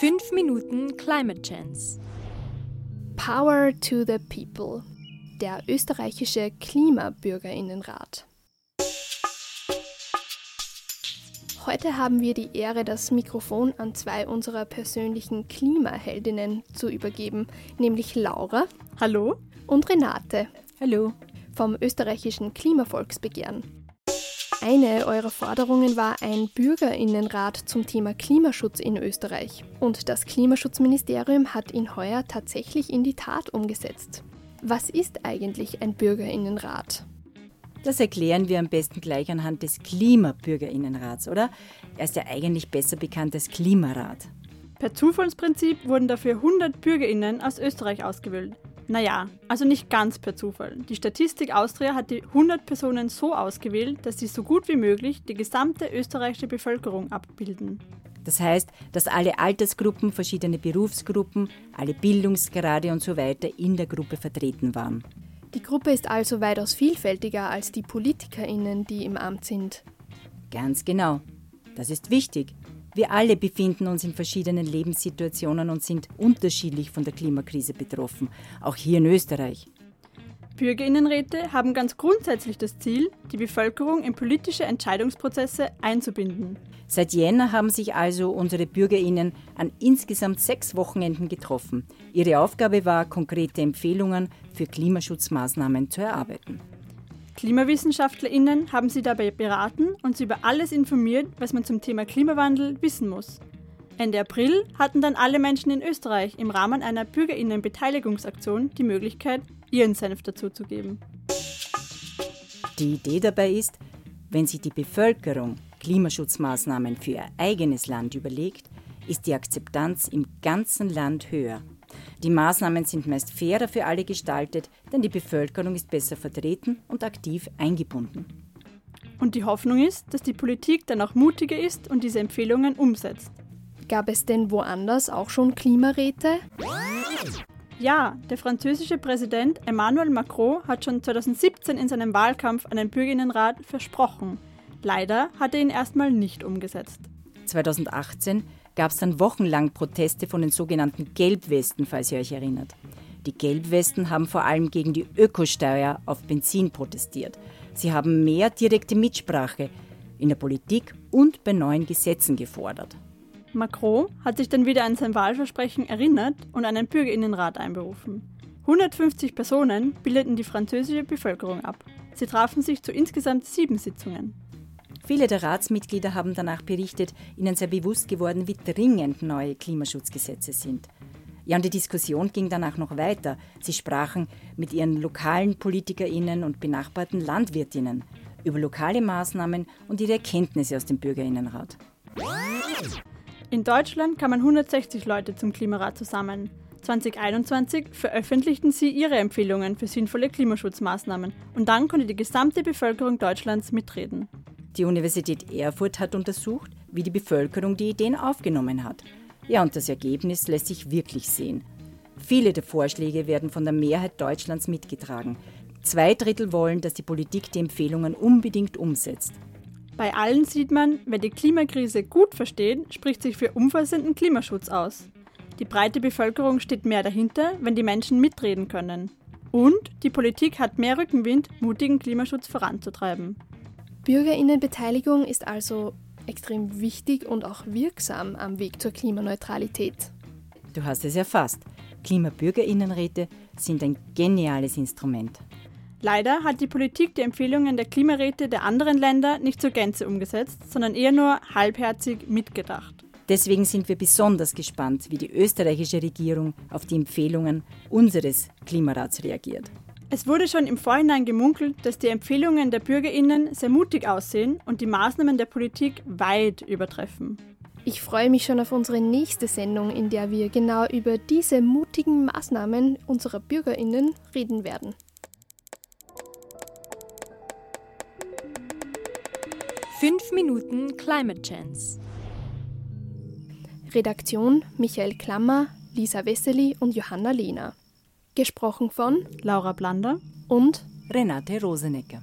5 Minuten Climate Chance. Power to the People. Der österreichische Klimabürgerinnenrat. Heute haben wir die Ehre, das Mikrofon an zwei unserer persönlichen Klimaheldinnen zu übergeben, nämlich Laura. Hallo. Und Renate. Hallo. Vom österreichischen Klimavolksbegehren. Eine eurer Forderungen war ein Bürgerinnenrat zum Thema Klimaschutz in Österreich. Und das Klimaschutzministerium hat ihn heuer tatsächlich in die Tat umgesetzt. Was ist eigentlich ein Bürgerinnenrat? Das erklären wir am besten gleich anhand des Klimabürgerinnenrats, oder? Er ist ja eigentlich besser bekannt als Klimarat. Per Zufallsprinzip wurden dafür 100 Bürgerinnen aus Österreich ausgewählt. Naja, also nicht ganz per Zufall. Die Statistik Austria hat die 100 Personen so ausgewählt, dass sie so gut wie möglich die gesamte österreichische Bevölkerung abbilden. Das heißt, dass alle Altersgruppen, verschiedene Berufsgruppen, alle Bildungsgrade und so weiter in der Gruppe vertreten waren. Die Gruppe ist also weitaus vielfältiger als die PolitikerInnen, die im Amt sind. Ganz genau. Das ist wichtig, wir alle befinden uns in verschiedenen Lebenssituationen und sind unterschiedlich von der Klimakrise betroffen, auch hier in Österreich. Bürgerinnenräte haben ganz grundsätzlich das Ziel, die Bevölkerung in politische Entscheidungsprozesse einzubinden. Seit Jänner haben sich also unsere Bürgerinnen an insgesamt sechs Wochenenden getroffen. Ihre Aufgabe war, konkrete Empfehlungen für Klimaschutzmaßnahmen zu erarbeiten. KlimawissenschaftlerInnen haben sie dabei beraten und sie über alles informiert, was man zum Thema Klimawandel wissen muss. Ende April hatten dann alle Menschen in Österreich im Rahmen einer Bürgerinnenbeteiligungsaktion die Möglichkeit, ihren Senf dazuzugeben. Die Idee dabei ist, wenn sich die Bevölkerung Klimaschutzmaßnahmen für ihr eigenes Land überlegt, ist die Akzeptanz im ganzen Land höher. Die Maßnahmen sind meist fairer für alle gestaltet, denn die Bevölkerung ist besser vertreten und aktiv eingebunden. Und die Hoffnung ist, dass die Politik dann auch mutiger ist und diese Empfehlungen umsetzt. Gab es denn woanders auch schon Klimaräte? Ja, der französische Präsident Emmanuel Macron hat schon 2017 in seinem Wahlkampf einen Bürgerinnenrat versprochen. Leider hat er ihn erstmal nicht umgesetzt. 2018 gab es dann wochenlang Proteste von den sogenannten Gelbwesten, falls ihr euch erinnert. Die Gelbwesten haben vor allem gegen die Ökosteuer auf Benzin protestiert. Sie haben mehr direkte Mitsprache in der Politik und bei neuen Gesetzen gefordert. Macron hat sich dann wieder an sein Wahlversprechen erinnert und einen Bürgerinnenrat einberufen. 150 Personen bildeten die französische Bevölkerung ab. Sie trafen sich zu insgesamt sieben Sitzungen. Viele der Ratsmitglieder haben danach berichtet, ihnen sei bewusst geworden, wie dringend neue Klimaschutzgesetze sind. Ja, und die Diskussion ging danach noch weiter. Sie sprachen mit ihren lokalen PolitikerInnen und benachbarten Landwirtinnen über lokale Maßnahmen und ihre Erkenntnisse aus dem Bürgerinnenrat. In Deutschland kamen 160 Leute zum Klimarat zusammen. 2021 veröffentlichten sie ihre Empfehlungen für sinnvolle Klimaschutzmaßnahmen und dann konnte die gesamte Bevölkerung Deutschlands mitreden. Die Universität Erfurt hat untersucht, wie die Bevölkerung die Ideen aufgenommen hat. Ja, und das Ergebnis lässt sich wirklich sehen. Viele der Vorschläge werden von der Mehrheit Deutschlands mitgetragen. Zwei Drittel wollen, dass die Politik die Empfehlungen unbedingt umsetzt. Bei allen sieht man, wer die Klimakrise gut versteht, spricht sich für umfassenden Klimaschutz aus. Die breite Bevölkerung steht mehr dahinter, wenn die Menschen mitreden können. Und die Politik hat mehr Rückenwind, mutigen Klimaschutz voranzutreiben. Bürgerinnenbeteiligung ist also extrem wichtig und auch wirksam am Weg zur Klimaneutralität. Du hast es erfasst. Klimabürgerinnenräte sind ein geniales Instrument. Leider hat die Politik die Empfehlungen der Klimaräte der anderen Länder nicht zur Gänze umgesetzt, sondern eher nur halbherzig mitgedacht. Deswegen sind wir besonders gespannt, wie die österreichische Regierung auf die Empfehlungen unseres Klimarats reagiert. Es wurde schon im Vorhinein gemunkelt, dass die Empfehlungen der Bürgerinnen sehr mutig aussehen und die Maßnahmen der Politik weit übertreffen. Ich freue mich schon auf unsere nächste Sendung, in der wir genau über diese mutigen Maßnahmen unserer Bürgerinnen reden werden. Fünf Minuten Climate Chance. Redaktion Michael Klammer, Lisa Wessely und Johanna Lehner. Gesprochen von Laura Blander und Renate Rosenecker.